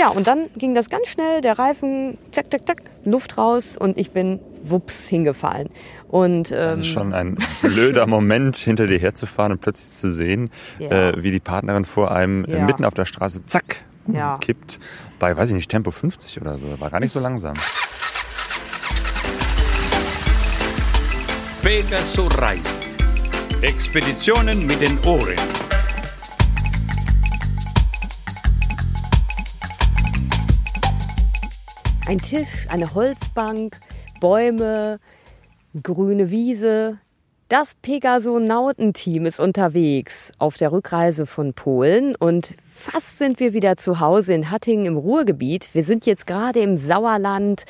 Ja, und dann ging das ganz schnell, der Reifen, zack, zack, zack, Luft raus und ich bin wups hingefallen. Und, ähm, das ist schon ein blöder Moment, hinter dir herzufahren und plötzlich zu sehen, Ja. äh, wie die Partnerin vor einem äh, Ja. mitten auf der Straße, zack, Ja. kippt. Bei, weiß ich nicht, Tempo 50 oder so. War gar nicht so langsam. Pegasus Reisen. Expeditionen mit den Ohren. Ein Tisch, eine Holzbank, Bäume, grüne Wiese. Das Pegasonauten-Team ist unterwegs auf der Rückreise von Polen und fast sind wir wieder zu Hause in Hattingen im Ruhrgebiet. Wir sind jetzt gerade im Sauerland.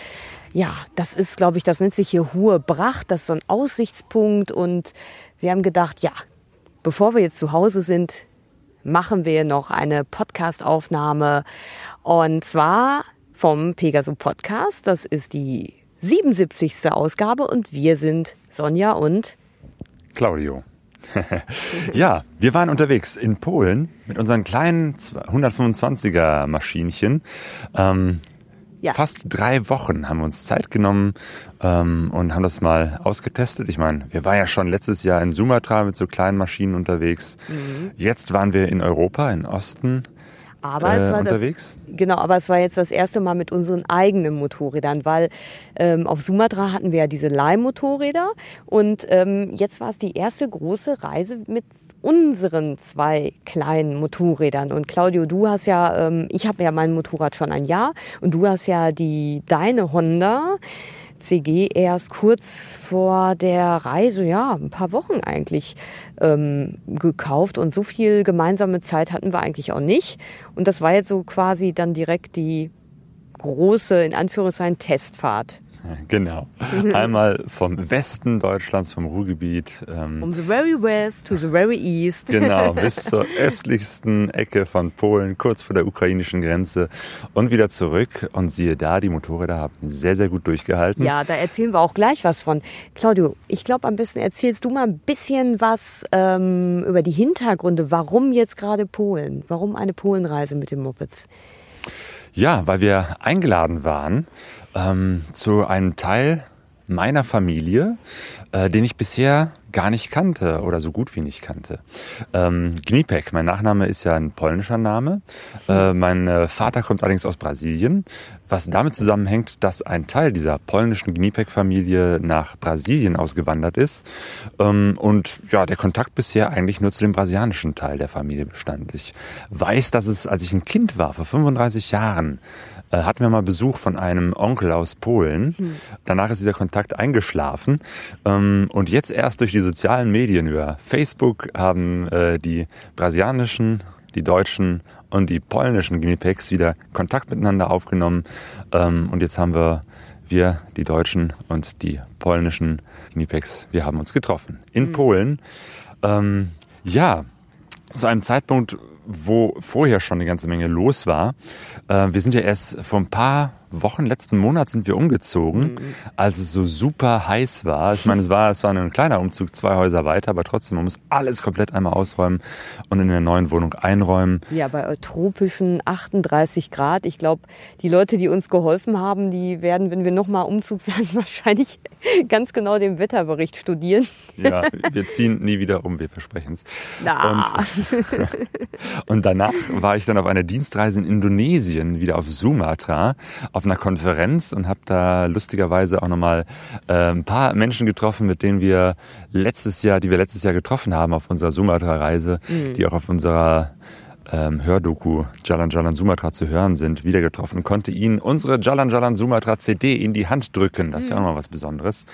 Ja, das ist, glaube ich, das nennt sich hier Hohe Bracht. Das ist so ein Aussichtspunkt und wir haben gedacht, ja, bevor wir jetzt zu Hause sind, machen wir noch eine Podcast-Aufnahme und zwar vom Pegaso Podcast. Das ist die 77. Ausgabe und wir sind Sonja und Claudio. ja, wir waren unterwegs in Polen mit unseren kleinen 125er Maschinchen. Ähm, Ja. Fast drei Wochen haben wir uns Zeit genommen ähm, und haben das mal ausgetestet. Ich meine, wir waren ja schon letztes Jahr in Sumatra mit so kleinen Maschinen unterwegs. Mhm. Jetzt waren wir in Europa, in Osten aber äh, es war unterwegs. das genau, aber es war jetzt das erste Mal mit unseren eigenen Motorrädern, weil ähm, auf Sumatra hatten wir ja diese Leihmotorräder und ähm, jetzt war es die erste große Reise mit unseren zwei kleinen Motorrädern. Und Claudio, du hast ja, ähm, ich habe ja mein Motorrad schon ein Jahr und du hast ja die deine Honda. CG erst kurz vor der Reise, ja, ein paar Wochen eigentlich ähm, gekauft und so viel gemeinsame Zeit hatten wir eigentlich auch nicht. Und das war jetzt so quasi dann direkt die große, in Anführungszeichen, Testfahrt. Genau. Einmal vom Westen Deutschlands, vom Ruhrgebiet. Ähm, From the very west to the very east. Genau, bis zur östlichsten Ecke von Polen, kurz vor der ukrainischen Grenze und wieder zurück. Und siehe da, die Motorräder haben sehr, sehr gut durchgehalten. Ja, da erzählen wir auch gleich was von. Claudio, ich glaube, am besten erzählst du mal ein bisschen was ähm, über die Hintergründe. Warum jetzt gerade Polen? Warum eine Polenreise mit den Mopeds? Ja, weil wir eingeladen waren ähm, zu einem Teil meiner Familie, äh, den ich bisher gar nicht kannte oder so gut wie nicht kannte. Ähm, Gnipek, mein Nachname ist ja ein polnischer Name. Äh, mein äh, Vater kommt allerdings aus Brasilien, was damit zusammenhängt, dass ein Teil dieser polnischen Gnipek-Familie nach Brasilien ausgewandert ist ähm, und ja, der Kontakt bisher eigentlich nur zu dem brasilianischen Teil der Familie bestand. Ich weiß, dass es, als ich ein Kind war, vor 35 Jahren, hatten wir mal Besuch von einem Onkel aus Polen. Danach ist dieser Kontakt eingeschlafen. Ähm, und jetzt erst durch die sozialen Medien über Facebook haben äh, die brasilianischen, die deutschen und die polnischen Guinepegs wieder Kontakt miteinander aufgenommen. Ähm, und jetzt haben wir, wir, die Deutschen und die polnischen Guinepegs, wir haben uns getroffen. In Polen. Ähm, ja, zu einem Zeitpunkt, wo vorher schon eine ganze Menge los war. Äh, wir sind ja erst vor ein paar Wochen, letzten Monat sind wir umgezogen, als es so super heiß war. Ich meine, es war, es war ein kleiner Umzug, zwei Häuser weiter, aber trotzdem, man muss alles komplett einmal ausräumen und in der neuen Wohnung einräumen. Ja, bei tropischen 38 Grad. Ich glaube, die Leute, die uns geholfen haben, die werden, wenn wir nochmal Umzug sagen, wahrscheinlich ganz genau den Wetterbericht studieren. Ja, wir ziehen nie wieder um, wir versprechen es. Na. Und, und danach war ich dann auf einer Dienstreise in Indonesien, wieder auf Sumatra, auf einer Konferenz und habe da lustigerweise auch nochmal äh, ein paar Menschen getroffen, mit denen wir letztes Jahr, die wir letztes Jahr getroffen haben auf unserer Sumatra-Reise, die auch auf unserer ähm, Hördoku Jalan Jalan Sumatra zu hören sind, wieder getroffen und konnte ihnen unsere Jalan Jalan Sumatra CD in die Hand drücken. Das ist ja auch noch was Besonderes.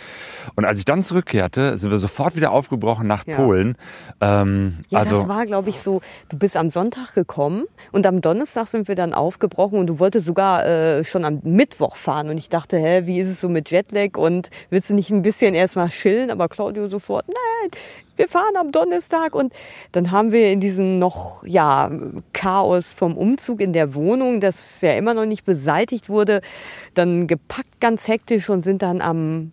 Und als ich dann zurückkehrte, sind wir sofort wieder aufgebrochen nach Ja. Polen. Ähm, Ja, also das war, glaube ich, so, du bist am Sonntag gekommen und am Donnerstag sind wir dann aufgebrochen und du wolltest sogar äh, schon am Mittwoch fahren. Und ich dachte, hä, wie ist es so mit Jetlag und willst du nicht ein bisschen erstmal chillen? Aber Claudio sofort, nein, wir fahren am Donnerstag. Und dann haben wir in diesem noch, ja, Chaos vom Umzug in der Wohnung, das ja immer noch nicht beseitigt wurde, dann gepackt ganz hektisch und sind dann am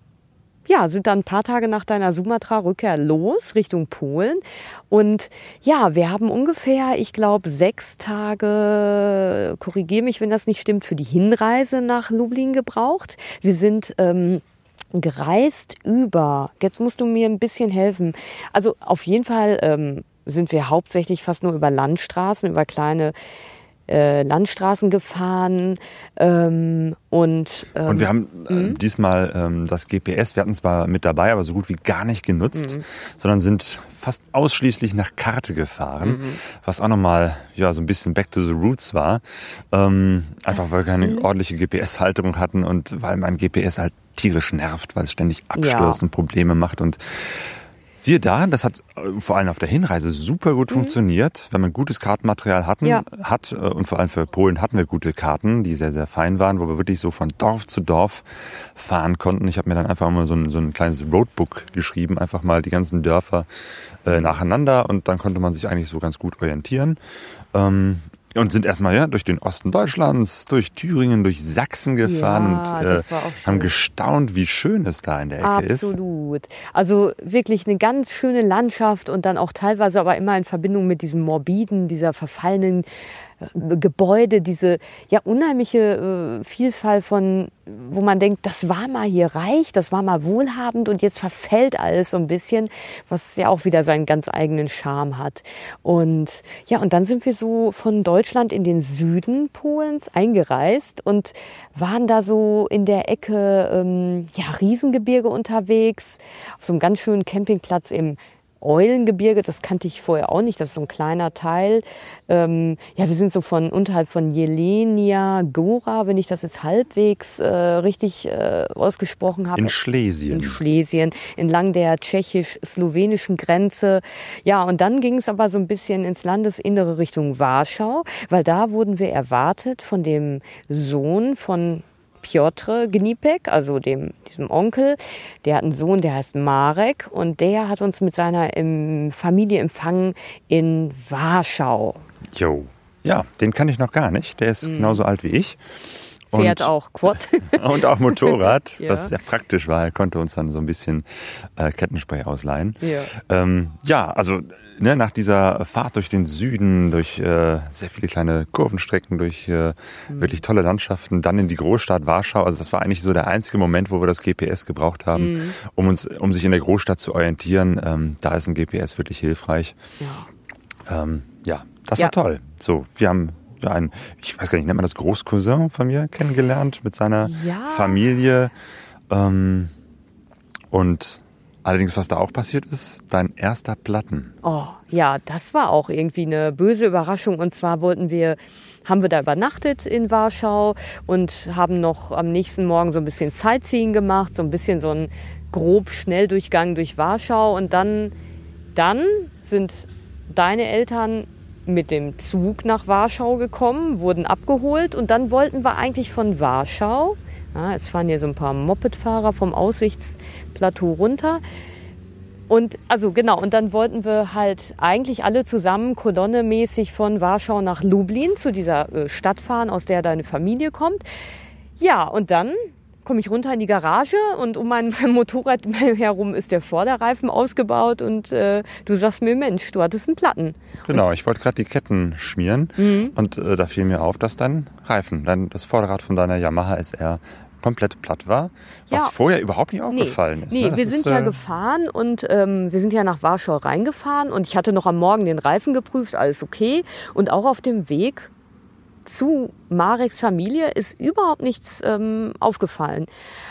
ja, sind dann ein paar Tage nach deiner Sumatra-Rückkehr los Richtung Polen. Und ja, wir haben ungefähr, ich glaube, sechs Tage, korrigiere mich, wenn das nicht stimmt, für die Hinreise nach Lublin gebraucht. Wir sind ähm, gereist über, jetzt musst du mir ein bisschen helfen. Also auf jeden Fall ähm, sind wir hauptsächlich fast nur über Landstraßen, über kleine äh, Landstraßen gefahren ähm, und ähm, und wir haben äh, mhm. diesmal ähm, das GPS, wir hatten zwar mit dabei, aber so gut wie gar nicht genutzt, mhm. sondern sind fast ausschließlich nach Karte gefahren, mhm. was auch nochmal ja so ein bisschen Back to the Roots war, ähm, einfach weil wir keine ordentliche GPS-Halterung hatten und weil mein GPS halt tierisch nervt, weil es ständig abstürzt ja. und Probleme macht und Siehe da, das hat äh, vor allem auf der Hinreise super gut mhm. funktioniert, wenn man gutes Kartenmaterial hatten, ja. hat äh, und vor allem für Polen hatten wir gute Karten, die sehr, sehr fein waren, wo wir wirklich so von Dorf zu Dorf fahren konnten. Ich habe mir dann einfach mal so ein, so ein kleines Roadbook geschrieben, einfach mal die ganzen Dörfer äh, nacheinander und dann konnte man sich eigentlich so ganz gut orientieren. Ähm, und sind erstmal ja durch den Osten Deutschlands, durch Thüringen, durch Sachsen gefahren ja, und äh, haben gestaunt, wie schön es da in der Ecke Absolut. ist. Absolut. Also wirklich eine ganz schöne Landschaft und dann auch teilweise aber immer in Verbindung mit diesem morbiden, dieser verfallenen Gebäude, diese ja unheimliche äh, Vielfalt von, wo man denkt, das war mal hier reich, das war mal wohlhabend und jetzt verfällt alles so ein bisschen, was ja auch wieder seinen ganz eigenen Charme hat. Und ja, und dann sind wir so von Deutschland in den Süden Polens eingereist und waren da so in der Ecke ähm, ja Riesengebirge unterwegs, auf so einem ganz schönen Campingplatz im Eulengebirge, das kannte ich vorher auch nicht, das ist so ein kleiner Teil. Ähm, ja, wir sind so von unterhalb von Jelenia Gora, wenn ich das jetzt halbwegs äh, richtig äh, ausgesprochen habe. In Schlesien. In Schlesien, entlang der tschechisch-slowenischen Grenze. Ja, und dann ging es aber so ein bisschen ins Landesinnere Richtung Warschau, weil da wurden wir erwartet von dem Sohn von Piotr Gnipek, also dem, diesem Onkel. Der hat einen Sohn, der heißt Marek und der hat uns mit seiner Familie empfangen in Warschau. Jo. Ja, den kann ich noch gar nicht. Der ist mm. genauso alt wie ich. Fährt und, auch Quad. und auch Motorrad, ja. was sehr praktisch war. Er konnte uns dann so ein bisschen äh, Kettenspray ausleihen. Ja, ähm, ja also ne, nach dieser Fahrt durch den Süden, durch äh, sehr viele kleine Kurvenstrecken, durch äh, mhm. wirklich tolle Landschaften, dann in die Großstadt Warschau. Also das war eigentlich so der einzige Moment, wo wir das GPS gebraucht haben, mhm. um uns, um sich in der Großstadt zu orientieren. Ähm, da ist ein GPS wirklich hilfreich. Ja, ähm, ja das ja. war toll. So, wir haben einen, ich weiß gar nicht, nennt man das Großcousin von mir kennengelernt mit seiner ja. Familie. Ähm, und Allerdings, was da auch passiert ist, dein erster Platten. Oh, ja, das war auch irgendwie eine böse Überraschung. Und zwar wollten wir, haben wir da übernachtet in Warschau und haben noch am nächsten Morgen so ein bisschen Sightseeing gemacht, so ein bisschen so ein grob Schnelldurchgang durch Warschau. Und dann, dann sind deine Eltern mit dem Zug nach Warschau gekommen, wurden abgeholt und dann wollten wir eigentlich von Warschau ja, jetzt fahren hier so ein paar Mopedfahrer vom Aussichtsplateau runter. Und also genau, und dann wollten wir halt eigentlich alle zusammen kolonnemäßig von Warschau nach Lublin zu dieser äh, Stadt fahren, aus der deine Familie kommt. Ja, und dann komme ich runter in die Garage und um mein Motorrad herum ist der Vorderreifen ausgebaut und äh, du sagst mir, Mensch, du hattest einen Platten. Genau, ich wollte gerade die Ketten schmieren mhm. und äh, da fiel mir auf, dass dein Reifen, dein, das Vorderrad von deiner Yamaha SR komplett platt war, was ja. vorher überhaupt nicht aufgefallen nee, ist. Nee, ne? wir sind ist, ja äh gefahren und ähm, wir sind ja nach Warschau reingefahren und ich hatte noch am Morgen den Reifen geprüft, alles okay. Und auch auf dem Weg zu Mareks Familie ist überhaupt nichts ähm, aufgefallen.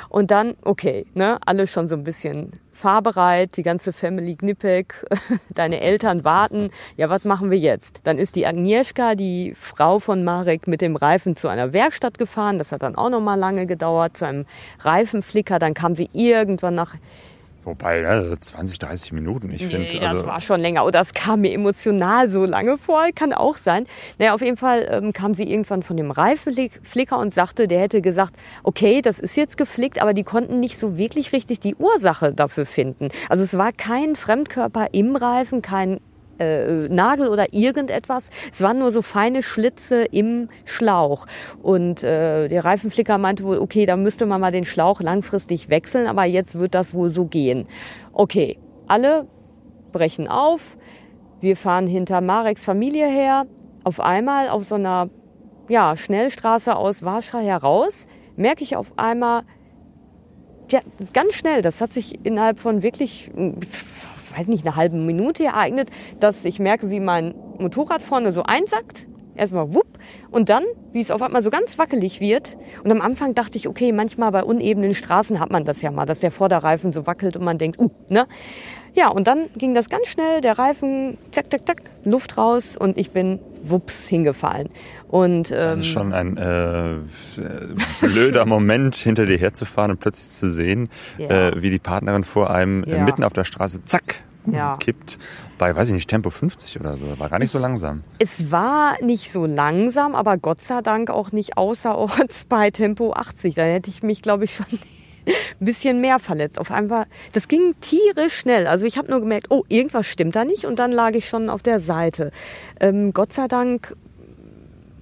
Und dann, okay, ne, alle schon so ein bisschen fahrbereit, die ganze Family Gnipek, deine Eltern warten. Ja, was machen wir jetzt? Dann ist die Agnieszka, die Frau von Marek, mit dem Reifen zu einer Werkstatt gefahren. Das hat dann auch noch mal lange gedauert, zu einem Reifenflicker. Dann kam sie irgendwann nach Wobei, ja, 20, 30 Minuten, ich nee, finde. Also das war schon länger. Oder es kam mir emotional so lange vor, kann auch sein. Naja, auf jeden Fall ähm, kam sie irgendwann von dem Reifenflicker und sagte, der hätte gesagt, okay, das ist jetzt geflickt, aber die konnten nicht so wirklich richtig die Ursache dafür finden. Also es war kein Fremdkörper im Reifen, kein äh, Nagel oder irgendetwas. Es waren nur so feine Schlitze im Schlauch. Und äh, der Reifenflicker meinte wohl, okay, da müsste man mal den Schlauch langfristig wechseln, aber jetzt wird das wohl so gehen. Okay, alle brechen auf. Wir fahren hinter Mareks Familie her. Auf einmal auf so einer ja, Schnellstraße aus Warschau heraus merke ich auf einmal, ja, ganz schnell, das hat sich innerhalb von wirklich weiß nicht, eine halbe Minute ereignet, dass ich merke, wie mein Motorrad vorne so einsackt. Erstmal wupp und dann, wie es auf einmal so ganz wackelig wird. Und am Anfang dachte ich, okay, manchmal bei unebenen Straßen hat man das ja mal, dass der Vorderreifen so wackelt und man denkt, uh, ne? Ja, und dann ging das ganz schnell, der Reifen, zack, zack, zack, Luft raus und ich bin wups hingefallen. Und, ähm, das ist schon ein äh, blöder Moment, hinter dir herzufahren und plötzlich zu sehen, ja. äh, wie die Partnerin vor einem ja. mitten auf der Straße, zack, ja. kippt bei, weiß ich nicht, Tempo 50 oder so. War gar nicht so langsam. Es war nicht so langsam, aber Gott sei Dank auch nicht außerorts bei Tempo 80. Da hätte ich mich, glaube ich, schon ein bisschen mehr verletzt. Auf einmal, das ging tierisch schnell. Also ich habe nur gemerkt, oh, irgendwas stimmt da nicht und dann lag ich schon auf der Seite. Ähm, Gott sei Dank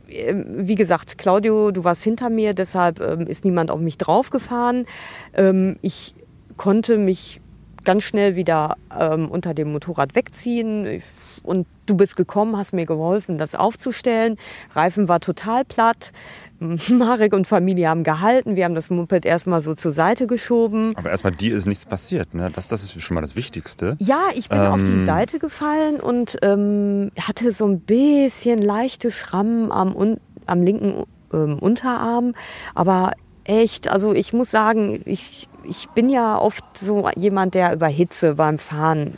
ähm, wie gesagt, Claudio, du warst hinter mir, deshalb ähm, ist niemand auf mich draufgefahren. Ähm, ich konnte mich ganz schnell wieder ähm, unter dem Motorrad wegziehen. Und du bist gekommen, hast mir geholfen, das aufzustellen. Reifen war total platt. Marek und Familie haben gehalten. Wir haben das Moped erstmal so zur Seite geschoben. Aber erstmal dir ist nichts passiert. Ne? Das, das ist schon mal das Wichtigste. Ja, ich bin ähm, auf die ähm, Seite gefallen und ähm, hatte so ein bisschen leichte Schrammen am, am linken ähm, Unterarm. Aber echt, also ich muss sagen, ich ich bin ja oft so jemand, der über Hitze beim Fahren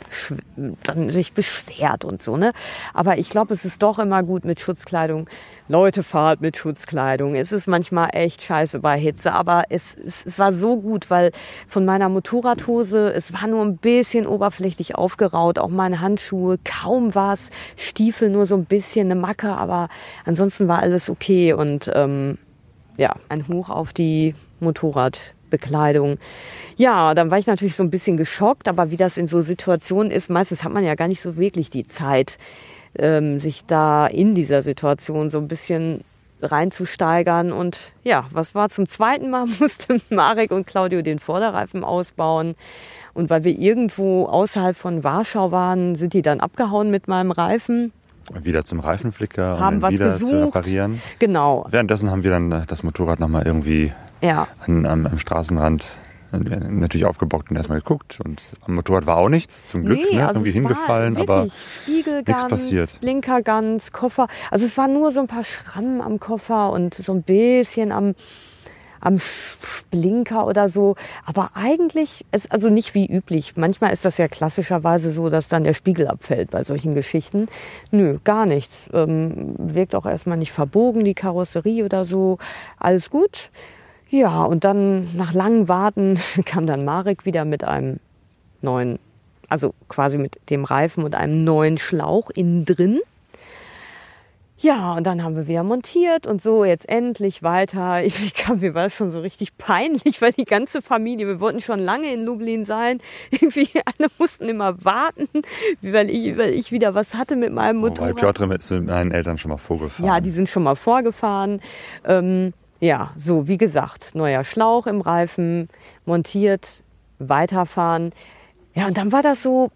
dann sich beschwert und so, ne? Aber ich glaube, es ist doch immer gut mit Schutzkleidung. Leute, fahrt mit Schutzkleidung. Es ist manchmal echt scheiße bei Hitze, aber es, es, es war so gut, weil von meiner Motorradhose, es war nur ein bisschen oberflächlich aufgeraut, auch meine Handschuhe, kaum was, Stiefel nur so ein bisschen eine Macke, aber ansonsten war alles okay und ähm, ja, ein Hoch auf die Motorrad. Bekleidung. Ja, dann war ich natürlich so ein bisschen geschockt, aber wie das in so Situationen ist, meistens hat man ja gar nicht so wirklich die Zeit, ähm, sich da in dieser Situation so ein bisschen reinzusteigern. Und ja, was war zum zweiten Mal, musste Marek und Claudio den Vorderreifen ausbauen. Und weil wir irgendwo außerhalb von Warschau waren, sind die dann abgehauen mit meinem Reifen. Wieder zum Reifenflicker, haben ihn wieder gesucht. zu reparieren. Genau. Währenddessen haben wir dann das Motorrad nochmal irgendwie ja. an, am, am Straßenrand natürlich aufgebockt und erstmal geguckt. Und am Motorrad war auch nichts, zum Glück. Nee, ne? also Irgendwie hingefallen, aber nichts passiert. Linker ganz, Koffer. Also es waren nur so ein paar Schrammen am Koffer und so ein bisschen am, am Blinker oder so. Aber eigentlich ist also nicht wie üblich. Manchmal ist das ja klassischerweise so, dass dann der Spiegel abfällt bei solchen Geschichten. Nö, gar nichts. Ähm, wirkt auch erstmal nicht verbogen, die Karosserie oder so. Alles gut. Ja, und dann nach langem Warten kam dann Marek wieder mit einem neuen, also quasi mit dem Reifen und einem neuen Schlauch innen drin. Ja, und dann haben wir wieder montiert und so jetzt endlich weiter. Ich kam, mir war schon so richtig peinlich, weil die ganze Familie, wir wollten schon lange in Lublin sein. Irgendwie alle mussten immer warten, weil ich, weil ich wieder was hatte mit meinem Motorrad. Oh, weil Piotr ist mit meinen Eltern schon mal vorgefahren. Ja, die sind schon mal vorgefahren. Ähm, ja, so wie gesagt, neuer Schlauch im Reifen, montiert, weiterfahren. Ja, und dann war das so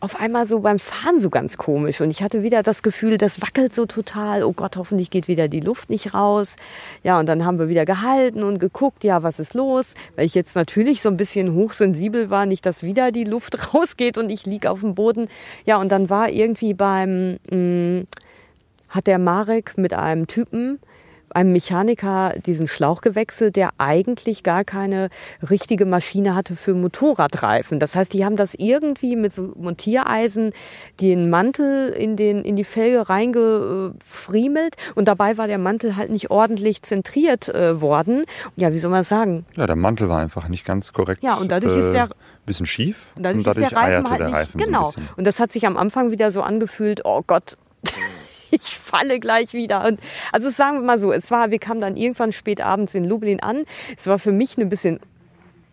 auf einmal so beim Fahren so ganz komisch. Und ich hatte wieder das Gefühl, das wackelt so total. Oh Gott, hoffentlich geht wieder die Luft nicht raus. Ja, und dann haben wir wieder gehalten und geguckt, ja, was ist los? Weil ich jetzt natürlich so ein bisschen hochsensibel war, nicht, dass wieder die Luft rausgeht und ich lieg auf dem Boden. Ja, und dann war irgendwie beim, mh, mm, hat der Marek mit einem Typen, einem Mechaniker diesen Schlauch gewechselt, der eigentlich gar keine richtige Maschine hatte für Motorradreifen. Das heißt, die haben das irgendwie mit so Montiereisen den Mantel in, den, in die Felge reingefriemelt und dabei war der Mantel halt nicht ordentlich zentriert äh, worden. Ja, wie soll man das sagen? Ja, der Mantel war einfach nicht ganz korrekt. Ja, und dadurch äh, ist der bisschen schief und dadurch, und dadurch der Reifen halt der Reifen genau. So und das hat sich am Anfang wieder so angefühlt, oh Gott, ich falle gleich wieder. Und also sagen wir mal so, es war, wir kamen dann irgendwann spät abends in Lublin an. Es war für mich ein bisschen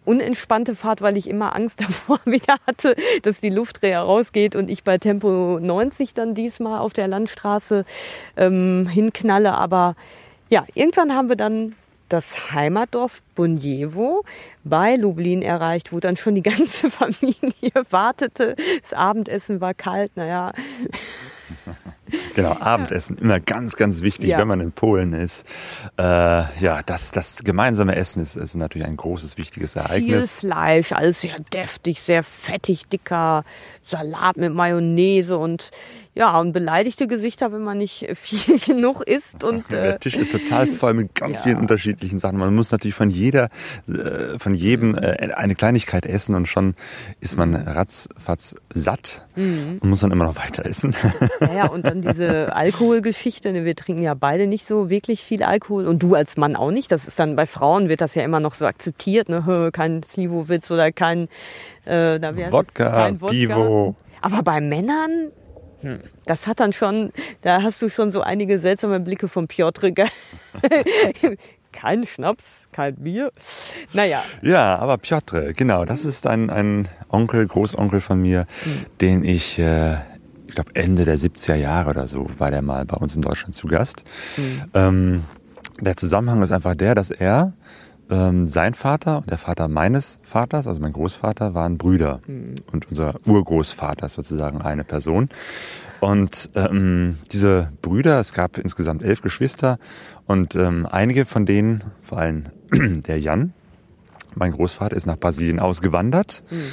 unentspannte Fahrt, weil ich immer Angst davor wieder hatte, dass die Luftdreher rausgeht und ich bei Tempo 90 dann diesmal auf der Landstraße ähm, hinknalle. Aber ja, irgendwann haben wir dann das Heimatdorf Bunjewo bei Lublin erreicht, wo dann schon die ganze Familie wartete. Das Abendessen war kalt, naja. Genau, Abendessen, immer ganz, ganz wichtig, ja. wenn man in Polen ist. Äh, ja, das, das gemeinsame Essen ist, ist natürlich ein großes, wichtiges Ereignis. Viel Fleisch, alles sehr deftig, sehr fettig, dicker Salat mit Mayonnaise und ja, und beleidigte Gesichter, wenn man nicht viel genug isst. Und, äh, Der Tisch ist total voll mit ganz ja. vielen unterschiedlichen Sachen. Man muss natürlich von jeder, äh, von jedem äh, eine Kleinigkeit essen und schon ist man ratzfatz satt mhm. und muss dann immer noch weiter essen. Ja, ja, und dann diese Alkoholgeschichte. Ne, wir trinken ja beide nicht so wirklich viel Alkohol und du als Mann auch nicht. Das ist dann bei Frauen wird das ja immer noch so akzeptiert. Ne? Kein Slivovitz oder kein, äh, da Wodka, kein Wodka. Pivo. Aber bei Männern hm. Das hat dann schon, da hast du schon so einige seltsame Blicke von Piotr. kein Schnaps, kein Bier. Naja. Ja, aber Piotr, genau, das ist ein, ein Onkel, Großonkel von mir, hm. den ich, äh, ich glaube Ende der 70er Jahre oder so, war der mal bei uns in Deutschland zu Gast. Hm. Ähm, der Zusammenhang ist einfach der, dass er ähm, sein Vater und der Vater meines Vaters, also mein Großvater, waren Brüder. Mhm. Und unser Urgroßvater ist sozusagen eine Person. Und ähm, diese Brüder, es gab insgesamt elf Geschwister und ähm, einige von denen, vor allem der Jan, mein Großvater ist nach Brasilien ausgewandert mhm.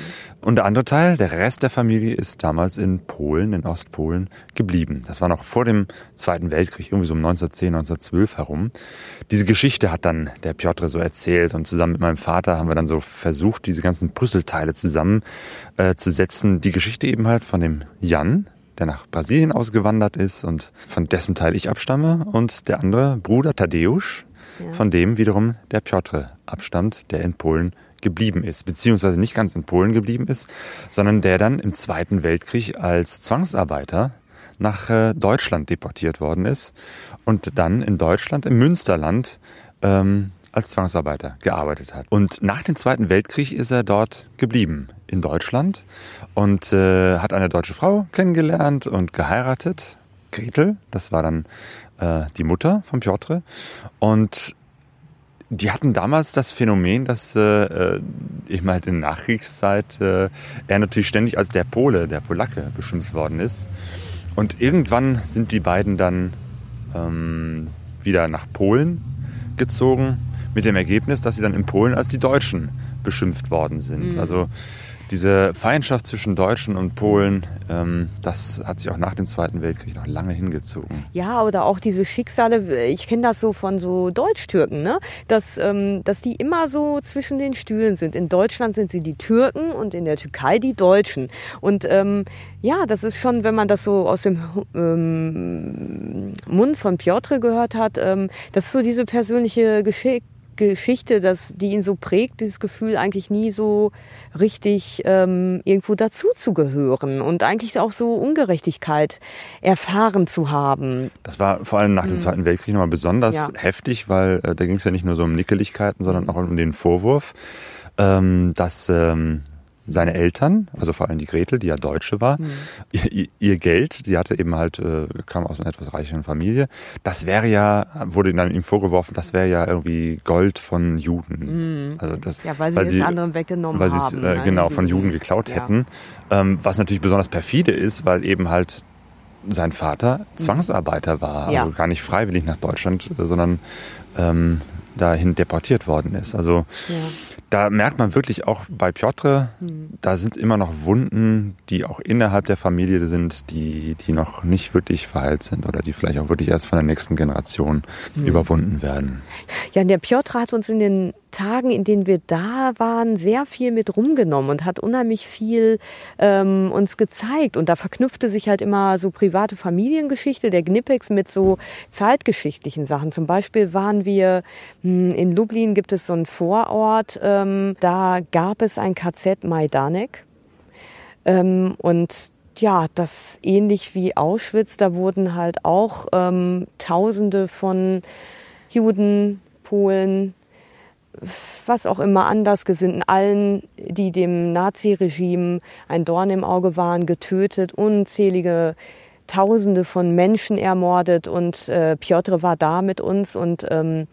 und der andere Teil, der Rest der Familie, ist damals in Polen, in Ostpolen geblieben. Das war noch vor dem Zweiten Weltkrieg, irgendwie so um 1910, 1912 herum. Diese Geschichte hat dann der Piotr so erzählt und zusammen mit meinem Vater haben wir dann so versucht, diese ganzen Puzzleteile zusammenzusetzen. Äh, Die Geschichte eben halt von dem Jan, der nach Brasilien ausgewandert ist und von dessen Teil ich abstamme und der andere Bruder Tadeusz, von dem wiederum der Piotr abstammt, der in Polen geblieben ist, beziehungsweise nicht ganz in Polen geblieben ist, sondern der dann im Zweiten Weltkrieg als Zwangsarbeiter nach äh, Deutschland deportiert worden ist und dann in Deutschland im Münsterland ähm, als Zwangsarbeiter gearbeitet hat. Und nach dem Zweiten Weltkrieg ist er dort geblieben in Deutschland und äh, hat eine deutsche Frau kennengelernt und geheiratet. Gretel, das war dann äh, die Mutter von Piotr. Und die hatten damals das Phänomen, dass äh, äh, eben halt in Nachkriegszeit äh, er natürlich ständig als der Pole, der Polacke beschimpft worden ist. Und irgendwann sind die beiden dann ähm, wieder nach Polen gezogen, mit dem Ergebnis, dass sie dann in Polen als die Deutschen beschimpft worden sind. Mhm. Also diese Feindschaft zwischen Deutschen und Polen, ähm, das hat sich auch nach dem Zweiten Weltkrieg noch lange hingezogen. Ja, oder auch diese Schicksale, ich kenne das so von so Deutsch-Türken, ne? dass, ähm, dass die immer so zwischen den Stühlen sind. In Deutschland sind sie die Türken und in der Türkei die Deutschen. Und ähm, ja, das ist schon, wenn man das so aus dem ähm, Mund von Piotr gehört hat, ähm, das ist so diese persönliche Geschichte Geschichte, dass, die ihn so prägt, dieses Gefühl eigentlich nie so richtig ähm, irgendwo dazu zu gehören und eigentlich auch so Ungerechtigkeit erfahren zu haben. Das war vor allem nach dem hm. Zweiten Weltkrieg nochmal besonders ja. heftig, weil äh, da ging es ja nicht nur so um Nickeligkeiten, sondern auch um den Vorwurf, ähm, dass ähm, seine Eltern, also vor allem die Gretel, die ja Deutsche war, mhm. ihr, ihr, Geld, die hatte eben halt, äh, kam aus einer etwas reicheren Familie, das wäre ja, wurde dann ihm vorgeworfen, das wäre ja irgendwie Gold von Juden. Mhm. Also das, ja, weil sie weil es anderen weggenommen weil haben. Weil sie es äh, genau von Juden geklaut ja. hätten. Ähm, was natürlich besonders perfide ist, weil eben halt sein Vater mhm. Zwangsarbeiter war, also ja. gar nicht freiwillig nach Deutschland, sondern ähm, dahin deportiert worden ist. Also ja da merkt man wirklich auch bei Piotr, mhm. da sind immer noch Wunden, die auch innerhalb der Familie sind, die, die noch nicht wirklich verheilt sind oder die vielleicht auch wirklich erst von der nächsten Generation mhm. überwunden werden. Ja, und der Piotr hat uns in den Tagen, in denen wir da waren, sehr viel mit rumgenommen und hat unheimlich viel ähm, uns gezeigt. Und da verknüpfte sich halt immer so private Familiengeschichte der Gnipex mit so zeitgeschichtlichen Sachen. Zum Beispiel waren wir mh, hm, in Lublin, gibt es so einen Vorort, ähm, da gab es ein KZ Majdanek. Ähm, und ja, das ähnlich wie Auschwitz, da wurden halt auch ähm, Tausende von Juden, Polen, was auch immer Andersgesinnten, allen, die dem Naziregime ein Dorn im Auge waren, getötet, unzählige Tausende von Menschen ermordet und äh, Piotr war da mit uns und ähm,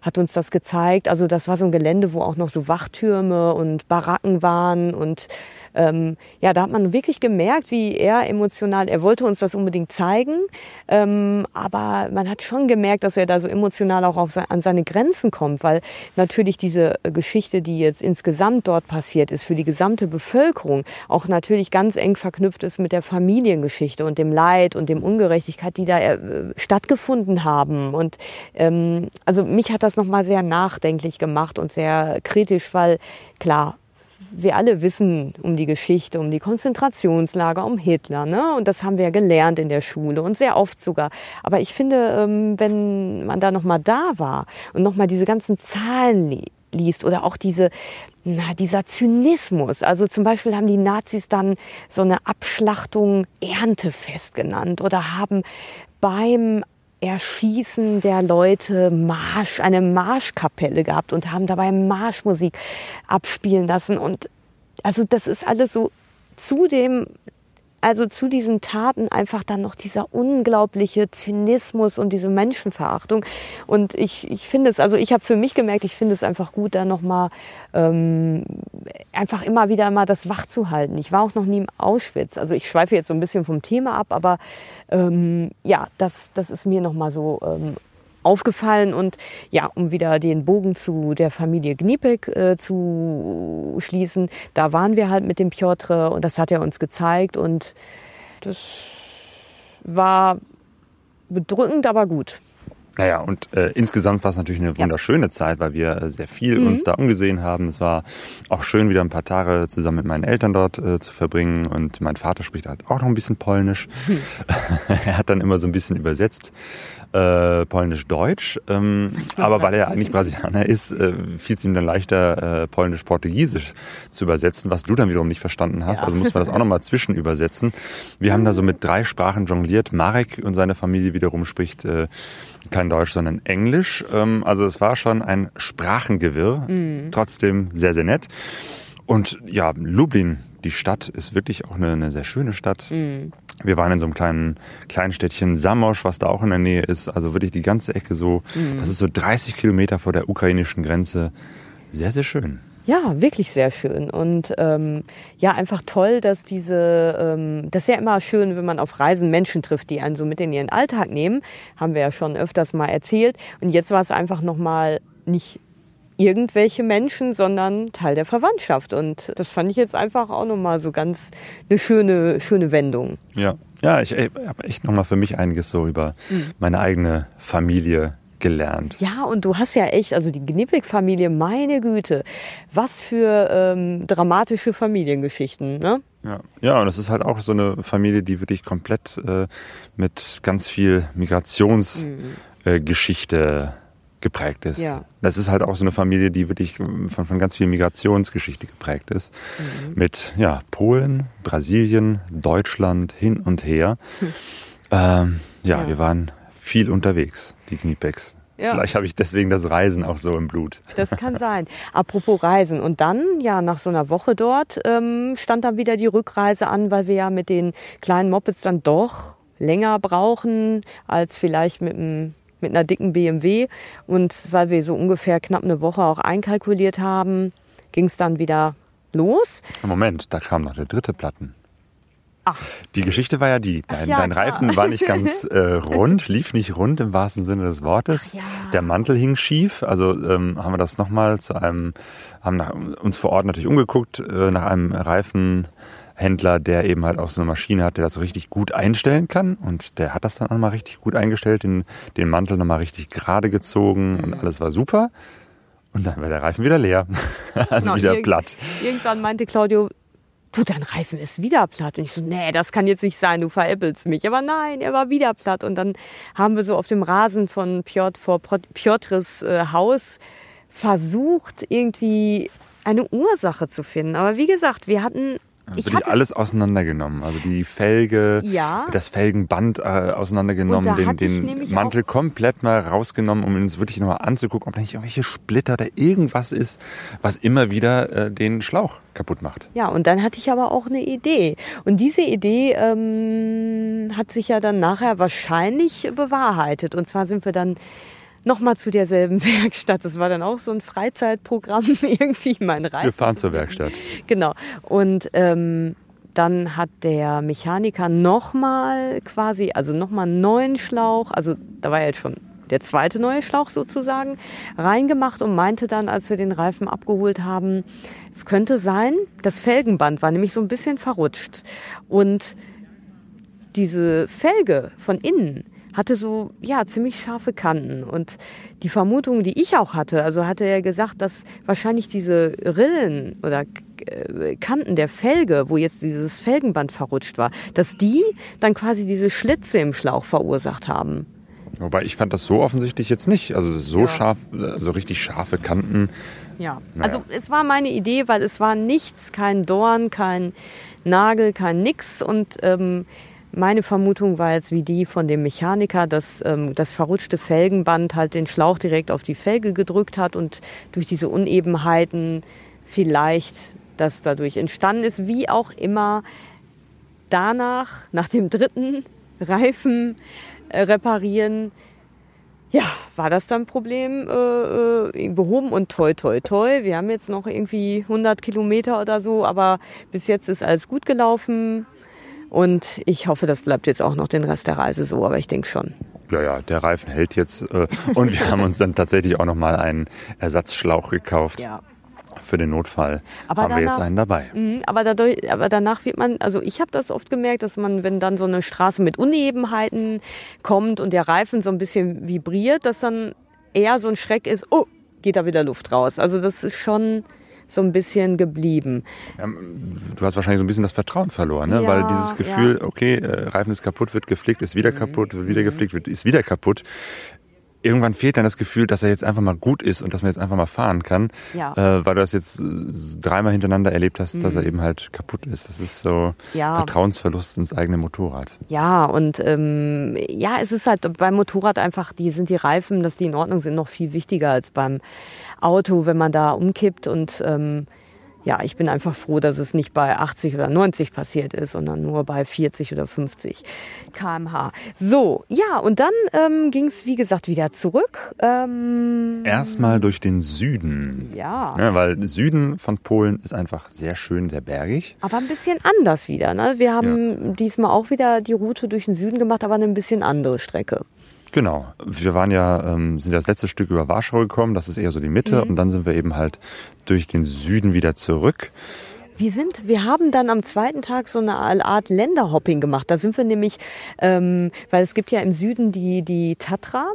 hat uns das gezeigt. Also das war so ein Gelände, wo auch noch so Wachtürme und Baracken waren und ähm, ja, da hat man wirklich gemerkt, wie er emotional, er wollte uns das unbedingt zeigen, ähm, aber man hat schon gemerkt, dass er da so emotional auch auf, an seine Grenzen kommt, weil natürlich diese Geschichte, die jetzt insgesamt dort passiert ist, für die gesamte Bevölkerung auch natürlich ganz eng verknüpft ist mit der Familiengeschichte und dem Leid und dem Ungerechtigkeit, die da äh, stattgefunden haben. Und ähm, also mich hat das nochmal sehr nachdenklich gemacht und sehr kritisch, weil klar, wir alle wissen um die Geschichte, um die Konzentrationslager, um Hitler. Ne? Und das haben wir ja gelernt in der Schule und sehr oft sogar. Aber ich finde, ähm, wenn man da nochmal da war und nochmal diese ganzen Zahlen li liest oder auch diese, na, dieser Zynismus. Also zum Beispiel haben die Nazis dann so eine Abschlachtung Erntefest genannt oder haben beim Erschießen der Leute Marsch, eine Marschkapelle gehabt und haben dabei Marschmusik abspielen lassen. Und also das ist alles so zu dem also zu diesen Taten einfach dann noch dieser unglaubliche Zynismus und diese Menschenverachtung. Und ich, ich finde es, also ich habe für mich gemerkt, ich finde es einfach gut, da nochmal ähm, einfach immer wieder mal das wach zu halten. Ich war auch noch nie im Auschwitz. Also ich schweife jetzt so ein bisschen vom Thema ab, aber ähm, ja, das, das ist mir nochmal so ähm, aufgefallen. Und ja, um wieder den Bogen zu der Familie Gnipek äh, zu schließen, da waren wir halt mit dem Piotr und das hat er uns gezeigt und das war bedrückend, aber gut. Naja, und äh, insgesamt war es natürlich eine wunderschöne ja. Zeit, weil wir äh, sehr viel mhm. uns da umgesehen haben. Es war auch schön, wieder ein paar Tage zusammen mit meinen Eltern dort äh, zu verbringen. Und mein Vater spricht halt auch noch ein bisschen Polnisch. Mhm. er hat dann immer so ein bisschen übersetzt äh, Polnisch-Deutsch. Ähm, aber weil er eigentlich Brasilianer ist, äh, fiel es ihm dann leichter, äh, Polnisch-Portugiesisch zu übersetzen, was du dann wiederum nicht verstanden hast. Ja. Also muss man das auch nochmal zwischen übersetzen. Wir haben da so mit drei Sprachen jongliert. Marek und seine Familie wiederum spricht äh, kein Deutsch, sondern Englisch. Ähm, also es war schon ein Sprachengewirr, mhm. trotzdem sehr, sehr nett. Und ja, Lublin, die Stadt, ist wirklich auch eine, eine sehr schöne Stadt. Mhm. Wir waren in so einem kleinen, kleinen Städtchen Samosch, was da auch in der Nähe ist. Also wirklich die ganze Ecke so. Mhm. Das ist so 30 Kilometer vor der ukrainischen Grenze. Sehr, sehr schön. Ja, wirklich sehr schön. Und ähm, ja, einfach toll, dass diese, ähm, das ist ja immer schön, wenn man auf Reisen Menschen trifft, die einen so mit in ihren Alltag nehmen. Haben wir ja schon öfters mal erzählt. Und jetzt war es einfach nochmal nicht irgendwelche Menschen, sondern Teil der Verwandtschaft. Und das fand ich jetzt einfach auch nochmal so ganz eine schöne, schöne Wendung. Ja, ja, ich, ich habe echt nochmal für mich einiges so über mhm. meine eigene Familie gelernt. Ja, und du hast ja echt, also die Gnippig-Familie, meine Güte, was für ähm, dramatische Familiengeschichten, ne? Ja. ja, und es ist halt auch so eine Familie, die wirklich komplett äh, mit ganz viel Migrationsgeschichte mhm. äh, geprägt ist. Ja. Das ist halt auch so eine Familie, die wirklich von, von ganz viel Migrationsgeschichte geprägt ist. Mhm. Mit ja, Polen, Brasilien, Deutschland hin und her. Hm. Ähm, ja, ja, wir waren viel unterwegs, die Kniepecks. Ja. Vielleicht habe ich deswegen das Reisen auch so im Blut. Das kann sein. Apropos Reisen. Und dann, ja, nach so einer Woche dort ähm, stand dann wieder die Rückreise an, weil wir ja mit den kleinen Mopeds dann doch länger brauchen als vielleicht mit einem mit einer dicken BMW. Und weil wir so ungefähr knapp eine Woche auch einkalkuliert haben, ging es dann wieder los. Moment, da kam noch der dritte Platten. Ach. Die Geschichte war ja die, dein, ja, dein Reifen war nicht ganz äh, rund, lief nicht rund im wahrsten Sinne des Wortes. Ja. Der Mantel hing schief, also ähm, haben wir das nochmal zu einem, haben nach, uns vor Ort natürlich umgeguckt, äh, nach einem Reifen Händler, der eben halt auch so eine Maschine hat, der das so richtig gut einstellen kann. Und der hat das dann nochmal richtig gut eingestellt, den, den Mantel nochmal richtig gerade gezogen mhm. und alles war super. Und dann war der Reifen wieder leer. also genau, wieder platt. Irgendwann meinte Claudio, du, dein Reifen ist wieder platt. Und ich so, nee, das kann jetzt nicht sein, du veräppelst mich. Aber nein, er war wieder platt. Und dann haben wir so auf dem Rasen von Piotr, vor Piotrs äh, Haus versucht, irgendwie eine Ursache zu finden. Aber wie gesagt, wir hatten Ich wirklich alles auseinandergenommen. Also die Felge, Ja. das Felgenband äh, auseinandergenommen, den, den Mantel komplett mal rausgenommen, um uns wirklich nochmal anzugucken, ob da nicht irgendwelche Splitter oder irgendwas ist, was immer wieder äh, den Schlauch kaputt macht. Ja, und dann hatte ich aber auch eine Idee. Und diese Idee ähm, hat sich ja dann nachher wahrscheinlich bewahrheitet. Und zwar sind wir dann nochmal zu derselben Werkstatt. Das war dann auch so ein Freizeitprogramm, irgendwie mein Reifen. Wir fahren zur Werkstatt. Genau. Und ähm, dann hat der Mechaniker nochmal quasi, also nochmal einen neuen Schlauch, also da war ja jetzt schon der zweite neue Schlauch sozusagen, reingemacht und meinte dann, als wir den Reifen abgeholt haben, es könnte sein, das Felgenband war nämlich so ein bisschen verrutscht. Und diese Felge von innen hatte so, ja, ziemlich scharfe Kanten. Und die Vermutung, die ich auch hatte, also hatte er gesagt, dass wahrscheinlich diese Rillen oder äh, Kanten der Felge, wo jetzt dieses Felgenband verrutscht war, dass die dann quasi diese Schlitze im Schlauch verursacht haben. Wobei ich fand das so offensichtlich jetzt nicht. Also so Ja. scharf, so richtig scharfe Kanten. Ja, Naja. also es war meine Idee, weil es war nichts, kein Dorn, kein Nagel, kein Nix. Und ähm, meine Vermutung war jetzt wie die von dem Mechaniker, dass ähm, das verrutschte Felgenband halt den Schlauch direkt auf die Felge gedrückt hat und durch diese Unebenheiten vielleicht das dadurch entstanden ist, wie auch immer danach, nach dem dritten Reifen äh, reparieren, ja, war das dann Problem äh, äh, behoben und toi, toi, toi. Wir haben jetzt noch irgendwie 100 Kilometer oder so, aber bis jetzt ist alles gut gelaufen. Und ich hoffe, das bleibt jetzt auch noch den Rest der Reise so, aber ich denke schon. Ja, ja, der Reifen hält jetzt. Äh, und wir haben uns dann tatsächlich auch nochmal einen Ersatzschlauch gekauft. Ja. Für den Notfall Aber haben wir jetzt danach- einen dabei. Mhm, aber, dadurch, aber danach wird man, also ich habe das oft gemerkt, dass man, wenn dann so eine Straße mit Unebenheiten kommt und der Reifen so ein bisschen vibriert, dass dann eher so ein Schreck ist, oh, geht da wieder Luft raus. Also das ist schon so ein bisschen geblieben. Du hast wahrscheinlich so ein bisschen das Vertrauen verloren, ne? Ja, weil dieses Gefühl, okay, äh, Reifen ist kaputt, wird geflickt, ist Mhm. wieder kaputt, wird wieder geflickt, wird, ist wieder kaputt. Irgendwann fehlt dann das Gefühl, dass er jetzt einfach mal gut ist und dass man jetzt einfach mal fahren kann, Ja. äh, weil du das jetzt äh, dreimal hintereinander erlebt hast, dass er eben halt kaputt ist. Das ist so Mhm. Ja. Vertrauensverlust ins eigene Motorrad. Ja, und ähm, ja, es ist halt beim Motorrad einfach, die sind die Reifen, dass die in Ordnung sind, noch viel wichtiger als beim Auto, wenn man da umkippt. Und ähm, ja, ich bin einfach froh, dass es nicht bei 80 oder 90 passiert ist, sondern nur bei 40 oder 50 kmh. So, ja, und dann ähm, ging es, wie gesagt, wieder zurück. Ähm, Erstmal durch den Süden. ja. Ja, weil Süden von Polen ist einfach sehr schön, sehr bergig. Aber ein bisschen anders wieder. Ne? Wir haben diesmal auch wieder die Route durch den Süden gemacht, aber eine ein bisschen andere Strecke. Genau. Wir waren ja, ähm, sind das letzte Stück über Warschau gekommen, das ist eher so die Mitte, und dann sind wir eben halt durch den Süden wieder zurück. Wir sind, wir haben dann am zweiten Tag so eine Art Länderhopping gemacht. Da sind wir nämlich, ähm, weil es gibt ja im Süden die, die Tatra.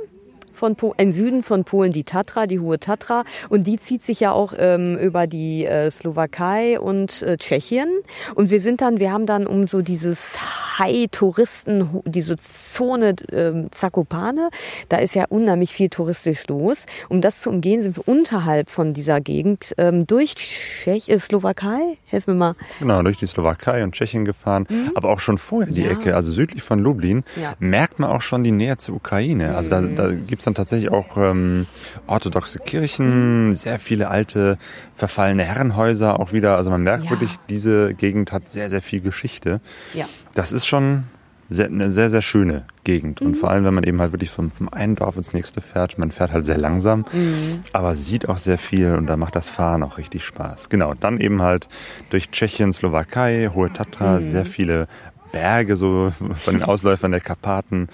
Von po im Süden von Polen die Tatra, die hohe Tatra. Und die zieht sich ja auch ähm, über die äh, Slowakei und äh, Tschechien. Und wir sind dann, wir haben dann um so dieses High-Touristen, diese Zone ähm, Zakopane, da ist ja unheimlich viel touristisch los. Um das zu umgehen, sind wir unterhalb von dieser Gegend ähm, durch Tschech äh, Slowakei. Helf mir mal. Genau, durch die Slowakei und Tschechien gefahren, aber auch schon vorher die Mhm. Ja. Ecke, also südlich von Lublin, Ja. Mhm. merkt man auch schon die Nähe zur Ukraine. Also da, da gibt's dann tatsächlich auch ähm, orthodoxe Kirchen, sehr viele alte verfallene Herrenhäuser auch wieder. Also man merkt Ja. wirklich, diese Gegend hat sehr, sehr viel Geschichte. Ja. Das ist schon sehr, eine sehr, sehr schöne Gegend. Mhm. Und vor allem, wenn man eben halt wirklich vom, vom einen Dorf ins nächste fährt. Man fährt halt sehr langsam, Mhm. aber sieht auch sehr viel und da macht das Fahren auch richtig Spaß. Genau, dann eben halt durch Tschechien, Slowakei, Hohe Mhm. Tatra, sehr viele Berge so von den Ausläufern der Karpaten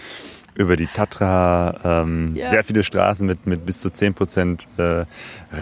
über die Tatra, ähm, Ja. sehr viele Straßen mit, mit bis zu 10 Prozent äh,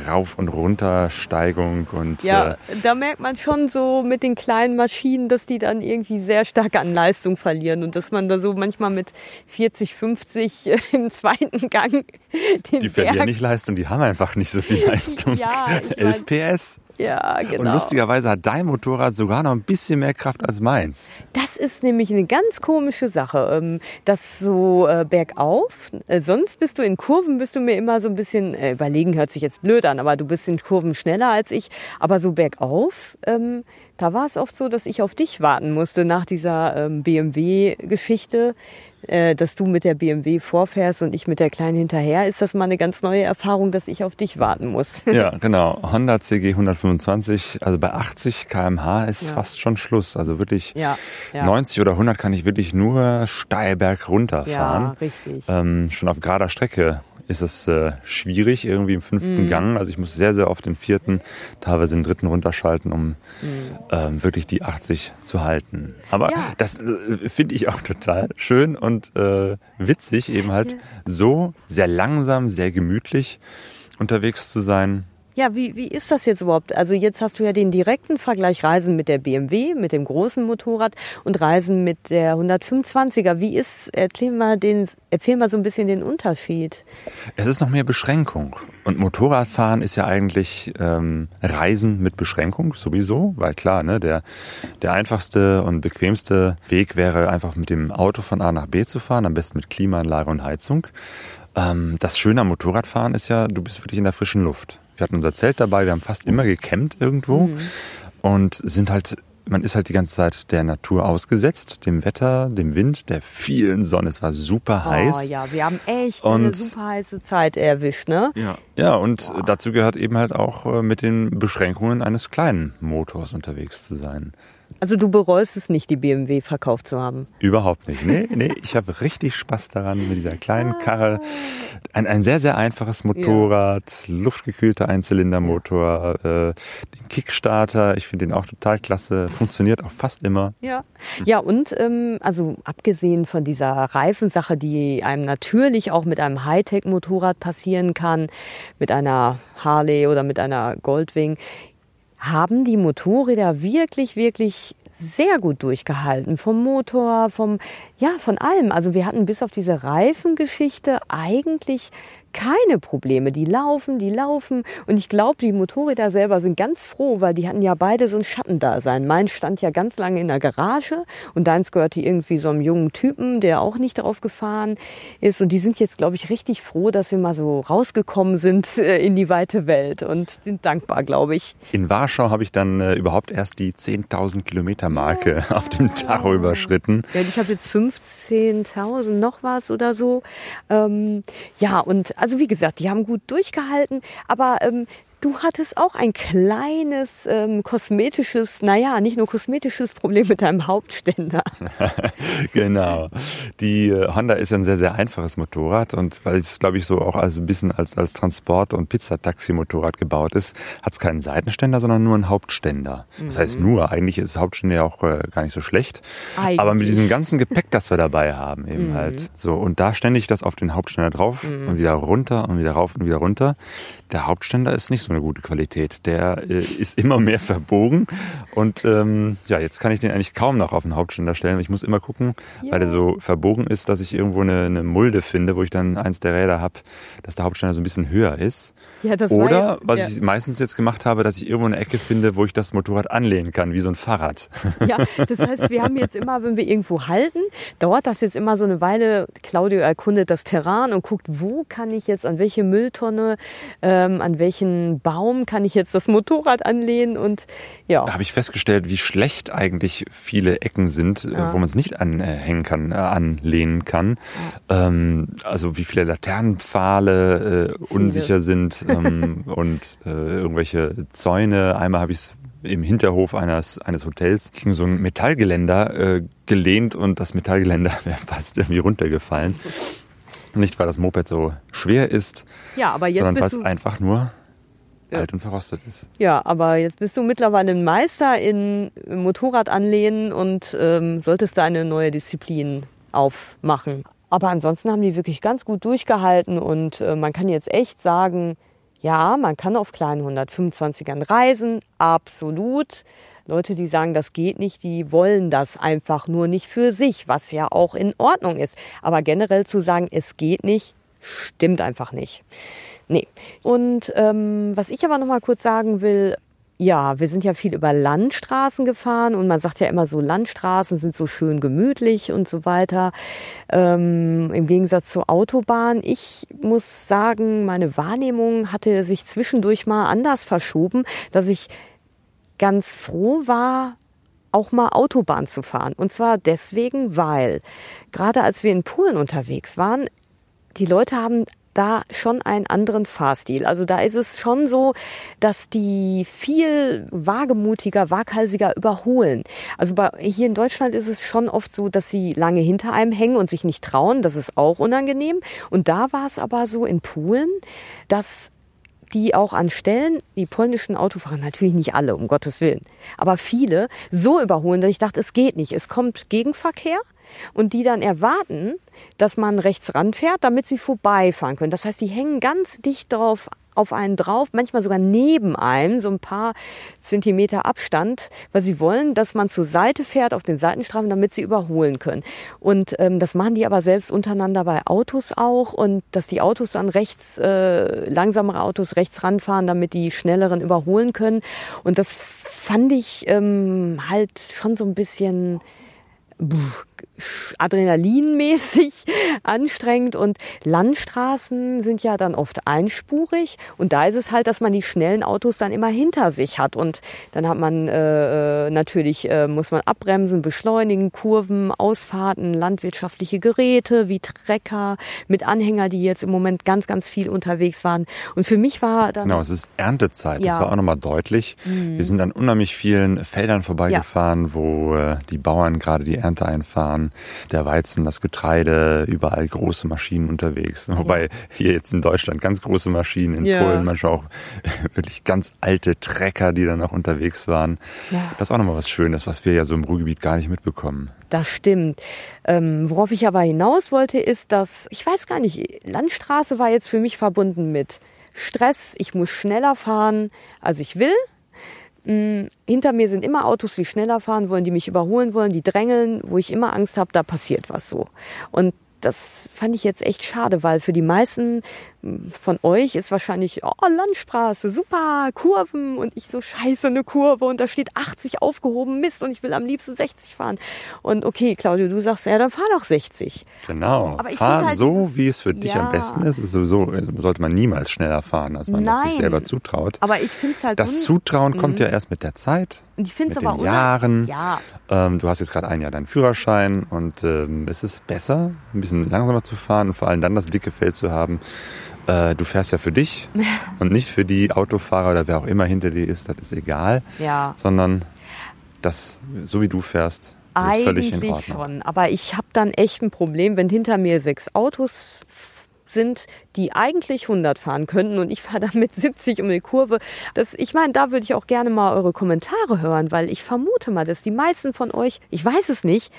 Rauf- und Runtersteigung und Ja, äh, da merkt man schon so mit den kleinen Maschinen, dass die dann irgendwie sehr stark an Leistung verlieren und dass man da so manchmal mit 40, 50 im zweiten Gang den die Berg verlieren nicht Leistung, die haben einfach nicht so viel Leistung. Ja, ich 11 PS. Ja, genau. Und lustigerweise hat dein Motorrad sogar noch ein bisschen mehr Kraft als meins. Das ist nämlich eine ganz komische Sache. Ähm, das so äh, bergauf, äh, sonst bist du in Kurven, bist du mir immer so ein bisschen, äh, überlegen hört sich jetzt blöd an, aber du bist in Kurven schneller als ich. Aber so bergauf, ähm, da war es oft so, dass ich auf dich warten musste nach dieser ähm, BMW-Geschichte äh, dass du mit der BMW vorfährst und ich mit der Kleinen hinterher, ist das mal eine ganz neue Erfahrung, dass ich auf dich warten muss. Ja, genau. Honda CG 125, also bei 80 km/h ist Ja. fast schon Schluss. Also wirklich Ja, ja. 90 oder 100 kann ich wirklich nur steil berg Ja, runterfahren. richtig. Ähm, schon auf gerader Strecke ist es äh, schwierig, irgendwie im fünften Mhm. Gang. Also ich muss sehr, sehr oft den vierten, teilweise den dritten runterschalten, um Mhm. ähm, wirklich die 80 zu halten. Aber Ja. das äh, finde ich auch total schön und äh, witzig, eben halt so sehr langsam, sehr gemütlich unterwegs zu sein. Ja, wie, wie ist das jetzt überhaupt? Also jetzt hast du ja den direkten Vergleich Reisen mit der BMW, mit dem großen Motorrad und Reisen mit der 125er. Wie ist, erzähl mal, den, erzähl mal so ein bisschen den Unterschied. Es ist noch mehr Beschränkung. Und Motorradfahren ist ja eigentlich ähm, Reisen mit Beschränkung sowieso, weil klar, ne, der, der einfachste und bequemste Weg wäre einfach mit dem Auto von A nach B zu fahren, am besten mit Klimaanlage und Heizung. Ähm, das Schöne am Motorradfahren ist ja, du bist wirklich in der frischen Luft. Wir hatten unser Zelt dabei, wir haben fast immer gecampt irgendwo und sind halt man ist halt die ganze Zeit der Natur ausgesetzt, dem Wetter, dem Wind, der vielen Sonne. Es war super heiß. Oh ja, wir haben echt eine Und- super heiße Zeit erwischt, ne? Ja, ja und dazu gehört eben halt auch äh, mit den Beschränkungen eines kleinen Motors unterwegs zu sein. Also du bereust es nicht, die BMW verkauft zu haben. Überhaupt nicht. Nee, nee, ich habe richtig Spaß daran mit dieser kleinen Karre. Ein, ein sehr, sehr einfaches Motorrad, luftgekühlter Einzylindermotor, äh, den Kickstarter, ich finde den auch total klasse, funktioniert auch fast immer. Ja. Ja, und ähm, also abgesehen von dieser Reifensache, die einem natürlich auch mit einem Hightech-Motorrad passieren kann, mit einer Harley oder mit einer Goldwing, haben die Motorräder wirklich, wirklich sehr gut durchgehalten. Vom Motor, vom, ja, von allem. Also wir hatten bis auf diese Reifengeschichte eigentlich keine Probleme. Die laufen, die laufen. Und ich glaube, die Motorräder selber sind ganz froh, weil die hatten ja beide so ein Schattendasein. Mein stand ja ganz lange in der Garage und deins gehörte irgendwie so einem jungen Typen, der auch nicht darauf gefahren ist. Und die sind jetzt, glaube ich, richtig froh, dass wir mal so rausgekommen sind äh, in die weite Welt und sind dankbar, glaube ich. In Warschau habe ich dann äh, überhaupt erst die 10.000 Kilometer Marke auf dem Tacho überschritten. Ja, ich habe jetzt 15.000 noch was oder so. Ähm, ja, und also wie gesagt, die haben gut durchgehalten, aber ähm, du hattest auch ein kleines ähm, kosmetisches, naja, nicht nur kosmetisches Problem mit deinem Hauptständer. genau. Die äh, Honda ist ja ein sehr, sehr einfaches Motorrad und weil es, glaube ich, so auch als ein bisschen als, als Transport- und Pizzataxi-Motorrad gebaut ist, hat es keinen Seitenständer, sondern nur einen Hauptständer. Das heißt nur, eigentlich ist Hauptständer ja auch äh, gar nicht so schlecht. Eigentlich. Aber mit diesem ganzen Gepäck, das wir dabei haben, eben halt. So, und da ständig das auf den Hauptständer drauf und wieder runter und wieder rauf und wieder runter. Der Hauptständer ist nicht so eine gute Qualität. Der äh, ist immer mehr verbogen. Und ähm, ja, jetzt kann ich den eigentlich kaum noch auf den Hauptständer stellen. Ich muss immer gucken, weil der so verbogen ist, dass ich irgendwo eine, eine Mulde finde, wo ich dann eins der Räder habe, dass der Hauptständer so ein bisschen höher ist. Ja, das Oder, jetzt- was ja. ich meistens jetzt gemacht habe, dass ich irgendwo eine Ecke finde, wo ich das Motorrad anlehnen kann, wie so ein Fahrrad. Ja, das heißt, wir haben jetzt immer, wenn wir irgendwo halten, dauert das jetzt immer so eine Weile. Claudio erkundet das Terrain und guckt, wo kann ich jetzt, an welche Mülltonne, ähm, an welchen Baum kann ich jetzt das Motorrad anlehnen und ja. Da habe ich festgestellt, wie schlecht eigentlich viele Ecken sind, äh, wo man es nicht anhängen kann, äh, anlehnen kann. Ähm, also wie viele Laternenpfahle äh, unsicher sind ähm, und äh, irgendwelche Zäune. Einmal habe ich es im Hinterhof eines, eines Hotels gegen so ein Metallgeländer äh, gelehnt und das Metallgeländer wäre fast irgendwie runtergefallen. Nicht, weil das Moped so schwer ist, Ja, aber jetzt sondern weil es einfach nur Ja. alt und verrostet ist. ja, aber jetzt bist du mittlerweile ein Meister in Motorrad anlehnen und ähm, solltest da eine neue Disziplin aufmachen. Aber ansonsten haben die wirklich ganz gut durchgehalten und äh, man kann jetzt echt sagen, ja, man kann auf kleinen 125ern reisen, absolut. Leute, die sagen, das geht nicht, die wollen das einfach nur nicht für sich, was ja auch in Ordnung ist. Aber generell zu sagen, es geht nicht, stimmt einfach nicht. Nee. Und ähm, was ich aber noch mal kurz sagen will, ja, wir sind ja viel über Landstraßen gefahren und man sagt ja immer so, Landstraßen sind so schön gemütlich und so weiter. Ähm, Im Gegensatz zur Autobahn. Ich muss sagen, meine Wahrnehmung hatte sich zwischendurch mal anders verschoben, dass ich ganz froh war, auch mal Autobahn zu fahren. Und zwar deswegen, weil gerade als wir in Polen unterwegs waren, die Leute haben da schon einen anderen Fahrstil. Also da ist es schon so, dass die viel wagemutiger, waghalsiger überholen. Also bei, hier in Deutschland ist es schon oft so, dass sie lange hinter einem hängen und sich nicht trauen. Das ist auch unangenehm. Und da war es aber so in Polen, dass die auch an Stellen, die polnischen Autofahrer, natürlich nicht alle, um Gottes Willen, aber viele so überholen, dass ich dachte, es geht nicht. Es kommt Gegenverkehr und die dann erwarten, dass man rechts ranfährt, damit sie vorbeifahren können. Das heißt, die hängen ganz dicht drauf auf einen drauf, manchmal sogar neben einem, so ein paar Zentimeter Abstand, weil sie wollen, dass man zur Seite fährt auf den Seitenstreifen, damit sie überholen können. Und ähm, das machen die aber selbst untereinander bei Autos auch und dass die Autos dann rechts, äh, langsamere Autos rechts ranfahren, damit die schnelleren überholen können. Und das fand ich ähm, halt schon so ein bisschen adrenalinmäßig anstrengend und Landstraßen sind ja dann oft einspurig und da ist es halt, dass man die schnellen Autos dann immer hinter sich hat und dann hat man äh, äh, natürlich äh, muss man abbremsen, beschleunigen, Kurven, Ausfahrten, landwirtschaftliche Geräte wie Trecker mit Anhänger, die jetzt im Moment ganz ganz viel unterwegs waren und für mich war dann genau, es ist Erntezeit, ja. das war auch nochmal deutlich. Mhm. Wir sind an unheimlich vielen Feldern vorbeigefahren, ja. wo äh, die Bauern gerade die Ernte einfahren, der Weizen, das Getreide, überall große Maschinen unterwegs. Ja. Wobei hier jetzt in Deutschland ganz große Maschinen, in ja. Polen manchmal auch wirklich ganz alte Trecker, die dann auch unterwegs waren. Ja. Das ist auch nochmal was Schönes, was wir ja so im Ruhrgebiet gar nicht mitbekommen. Das stimmt. Ähm, worauf ich aber hinaus wollte, ist, dass, ich weiß gar nicht, Landstraße war jetzt für mich verbunden mit Stress, ich muss schneller fahren, als ich will. Mm, hinter mir sind immer Autos, die schneller fahren wollen, die mich überholen wollen, die drängeln, wo ich immer Angst habe, da passiert was so. Und das fand ich jetzt echt schade, weil für die meisten von euch ist wahrscheinlich, oh, Landstraße, super, Kurven und ich so scheiße eine Kurve und da steht 80 aufgehoben, Mist und ich will am liebsten 60 fahren. Und okay, Claudio, du sagst, ja, dann fahr doch 60. Genau, Aber fahr halt so, wie es für dich ja. am besten ist. ist sowieso, sollte man niemals schneller fahren, als man Nein. das sich selber zutraut. Aber ich finde es halt Das Zutrauen kommt mhm. ja erst mit der Zeit. Und ich finde es aber den Jahren. Ja. Ähm, du hast jetzt gerade ein Jahr deinen Führerschein und ähm, es ist besser, ein bisschen langsamer zu fahren und vor allem dann das dicke Feld zu haben äh, du fährst ja für dich und nicht für die Autofahrer oder wer auch immer hinter dir ist, das ist egal. Ja. Sondern das, so wie du fährst, ist Eigentlich völlig in Ordnung. schon, aber ich habe dann echt ein Problem, wenn hinter mir sechs Autos sind, die eigentlich 100 fahren könnten und ich fahre dann mit 70 um die Kurve. Das, ich meine, da würde ich auch gerne mal eure Kommentare hören, weil ich vermute mal, dass die meisten von euch, ich weiß es nicht,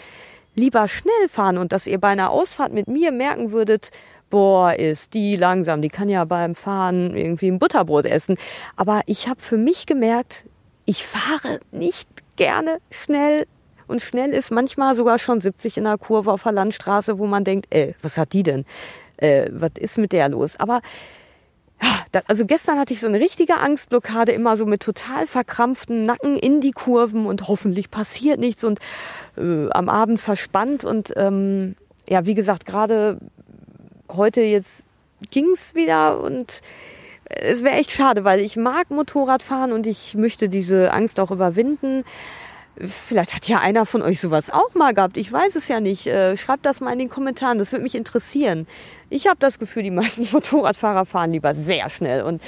lieber schnell fahren und dass ihr bei einer Ausfahrt mit mir merken würdet, boah, ist die langsam, die kann ja beim Fahren irgendwie ein Butterbrot essen. Aber ich habe für mich gemerkt, ich fahre nicht gerne schnell. Und schnell ist manchmal sogar schon 70 in der Kurve auf der Landstraße, wo man denkt, ey, was hat die denn? Äh, was ist mit der los? Aber also gestern hatte ich so eine richtige Angstblockade, immer so mit total verkrampften Nacken in die Kurven und hoffentlich passiert nichts und äh, am Abend verspannt und ähm, ja, wie gesagt, gerade heute jetzt ging's wieder und es wäre echt schade, weil ich mag Motorradfahren und ich möchte diese Angst auch überwinden. Vielleicht hat ja einer von euch sowas auch mal gehabt. Ich weiß es ja nicht. Äh, schreibt das mal in den Kommentaren. Das würde mich interessieren. Ich habe das Gefühl, die meisten Motorradfahrer fahren lieber sehr schnell und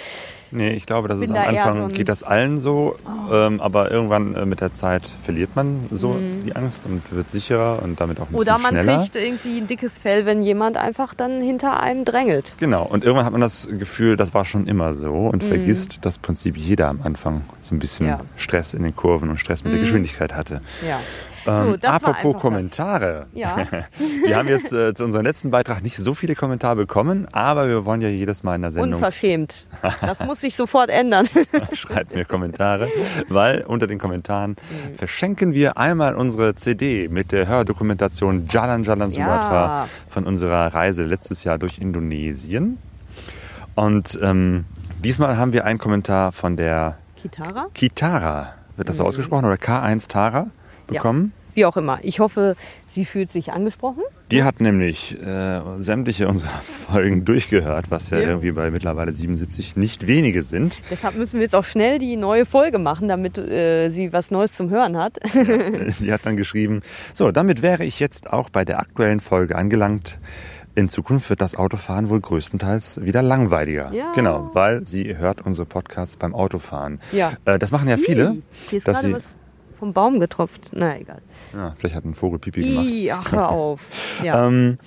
Nee, ich glaube, das ist am Anfang geht das allen so, oh. ähm, aber irgendwann äh, mit der Zeit verliert man so mhm. die Angst und wird sicherer und damit auch ein Oder bisschen schneller. Oder man kriegt irgendwie ein dickes Fell, wenn jemand einfach dann hinter einem drängelt. Genau, und irgendwann hat man das Gefühl, das war schon immer so und mhm. vergisst das Prinzip jeder am Anfang so ein bisschen ja. Stress in den Kurven und Stress mit mhm. der Geschwindigkeit hatte. Ja. Ähm, so, apropos Kommentare. Ja. wir haben jetzt äh, zu unserem letzten Beitrag nicht so viele Kommentare bekommen, aber wir wollen ja jedes Mal in der Sendung. Unverschämt. Das muss sich sofort ändern. Schreibt mir Kommentare, weil unter den Kommentaren mhm. verschenken wir einmal unsere CD mit der Hördokumentation Jalan Jalan Sumatra ja. von unserer Reise letztes Jahr durch Indonesien. Und ähm, diesmal haben wir einen Kommentar von der Kitara? Kitara, wird das so ausgesprochen, oder K1 Tara bekommen. Wie auch immer. Ich hoffe, sie fühlt sich angesprochen. Die hat nämlich äh, sämtliche unserer Folgen durchgehört, was ja, Ja. irgendwie bei mittlerweile 77 nicht wenige sind. Deshalb müssen wir jetzt auch schnell die neue Folge machen, damit äh, sie was Neues zum Hören hat. Sie hat dann geschrieben, so, damit wäre ich jetzt auch bei der aktuellen Folge angelangt. In Zukunft wird das Autofahren wohl größtenteils wieder langweiliger. Ja. Genau, weil sie hört unsere Podcasts beim Autofahren. Ja. Äh, das machen ja viele. Hier ist dass gerade sie, was vom Baum getropft. Na egal. ja, vielleicht hat ein Vogel Pipi gemacht. Ih, ach, hör auf. Ja. Ähm,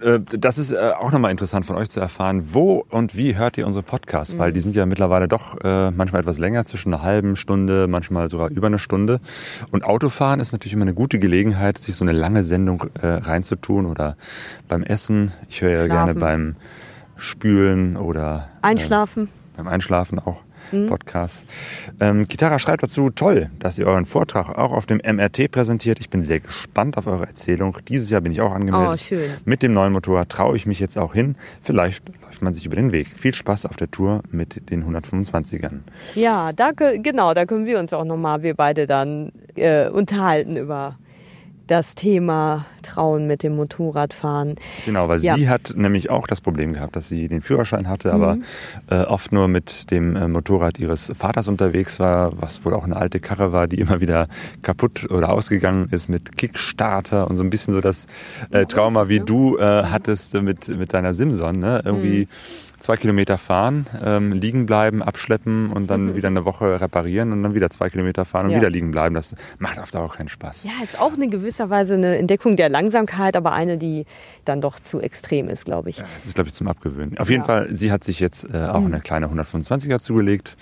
äh, das ist äh, auch nochmal interessant von euch zu erfahren, wo und wie hört ihr unsere Podcasts, Mhm. weil die sind ja mittlerweile doch äh, manchmal etwas länger, zwischen einer halben Stunde, manchmal sogar über eine Stunde. Und Autofahren ist natürlich immer eine gute Gelegenheit, sich so eine lange Sendung reinzutun oder beim Essen. Ich höre ja gerne Schlafen. beim Spülen oder Einschlafen. äh, beim Einschlafen auch. Podcasts. Ähm, Kitara schreibt dazu, toll, dass ihr euren Vortrag auch auf dem MRT präsentiert. Ich bin sehr gespannt auf eure Erzählung. Dieses Jahr bin ich auch angemeldet. Oh, schön. Mit dem neuen Motorrad traue ich mich jetzt auch hin. Vielleicht läuft man sich über den Weg. Viel Spaß auf der Tour mit den 125ern. Ja, da, kö- genau, da können wir uns auch nochmal, wir beide dann äh, unterhalten über das Thema Trauen mit dem Motorradfahren. Genau, weil Ja. sie hat nämlich auch das Problem gehabt, dass sie den Führerschein hatte, aber äh, oft nur mit dem äh, Motorrad ihres Vaters unterwegs war, was wohl auch eine alte Karre war, die immer wieder kaputt oder ausgegangen ist mit Kickstarter und so ein bisschen so das äh, Trauma, wie du äh, hattest mit, mit deiner Simson, ne? Irgendwie zwei Kilometer fahren, ähm, liegen bleiben, abschleppen und dann wieder eine Woche reparieren und dann wieder zwei Kilometer fahren und Ja. wieder liegen bleiben. Das macht auf Dauer keinen Spaß. Ja, ist auch in gewisser Weise eine Entdeckung der Langsamkeit, aber eine, die dann doch zu extrem ist, glaube ich. Das ist, glaube ich, zum Abgewöhnen. Auf jeden Ja. Mhm. Fall, sie hat sich jetzt äh, auch eine kleine 125er zugelegt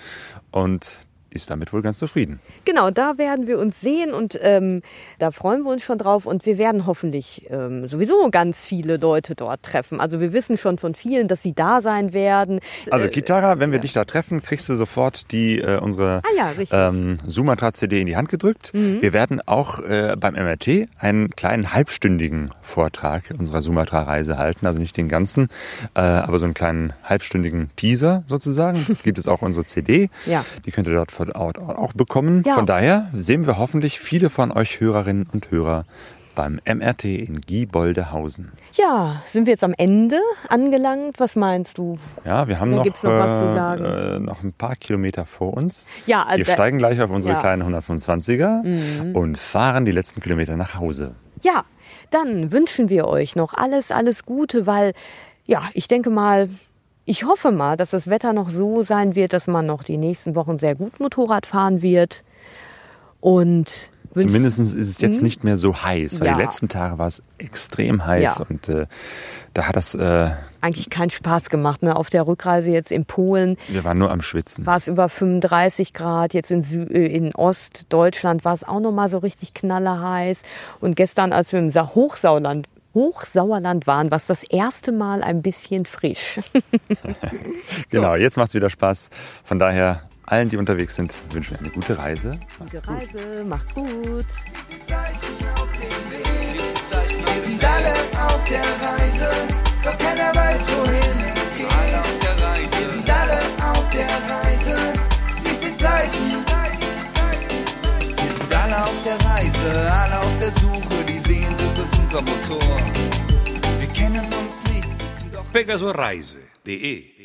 und ist damit wohl ganz zufrieden. Genau, da werden wir uns sehen und ähm, da freuen wir uns schon drauf und wir werden hoffentlich ähm, sowieso ganz viele Leute dort treffen. Also wir wissen schon von vielen, dass sie da sein werden. Also Äh, Kitara, wenn wir dich da treffen, kriegst du sofort die äh, unsere Ah ja, ähm, Sumatra-CD in die Hand gedrückt. Wir werden auch äh, beim MRT einen kleinen halbstündigen Vortrag unserer Sumatra-Reise halten. Also nicht den ganzen, äh, aber so einen kleinen halbstündigen Teaser sozusagen. Gibt es auch unsere CD. Ja. Die könnt ihr dort vor Ort auch bekommen. Ja. Von daher sehen wir hoffentlich viele von euch Hörerinnen und Hörer beim MRT in Gieboldehausen. Ja, sind wir jetzt am Ende angelangt? Was meinst du? Ja, wir haben Oder noch, gibt's noch was zu äh, sagen? äh, noch ein paar Kilometer vor uns. Ja, Wir also- steigen gleich auf unsere ja. Mhm. kleinen 125er und fahren die letzten Kilometer nach Hause. Ja, dann wünschen wir euch noch alles, alles Gute, weil, ja, ich denke mal, ich hoffe mal, dass das Wetter noch so sein wird, dass man noch die nächsten Wochen sehr gut Motorrad fahren wird. Und Zumindest ist es jetzt nicht mehr so heiß, weil. Ja. die letzten Tage war es extrem heiß Ja. und äh, da hat das, äh, eigentlich keinen Spaß gemacht. Ne? Auf der Rückreise jetzt in Polen wir waren nur am Schwitzen. war es über 35 Grad, jetzt in, Sü äh, in Ostdeutschland war es auch noch mal so richtig knallerheiß. Und gestern, als wir im Sa Hochsauerland, waren, war es das erste Mal ein bisschen frisch. Genau, jetzt macht es wieder Spaß. Von daher, allen, die unterwegs sind, wünschen wir eine gute Reise. Gute Reise, macht's gut. Wir sind alle auf der Reise, doch keiner weiß, wohin es geht. Alle auf der Reise. Wir sind alle auf der Reise, diese Zeichen. Wir sind alle auf der Reise, alle auf der Suche, unser Motor. Wir kennen uns nicht, Pegasoreise.de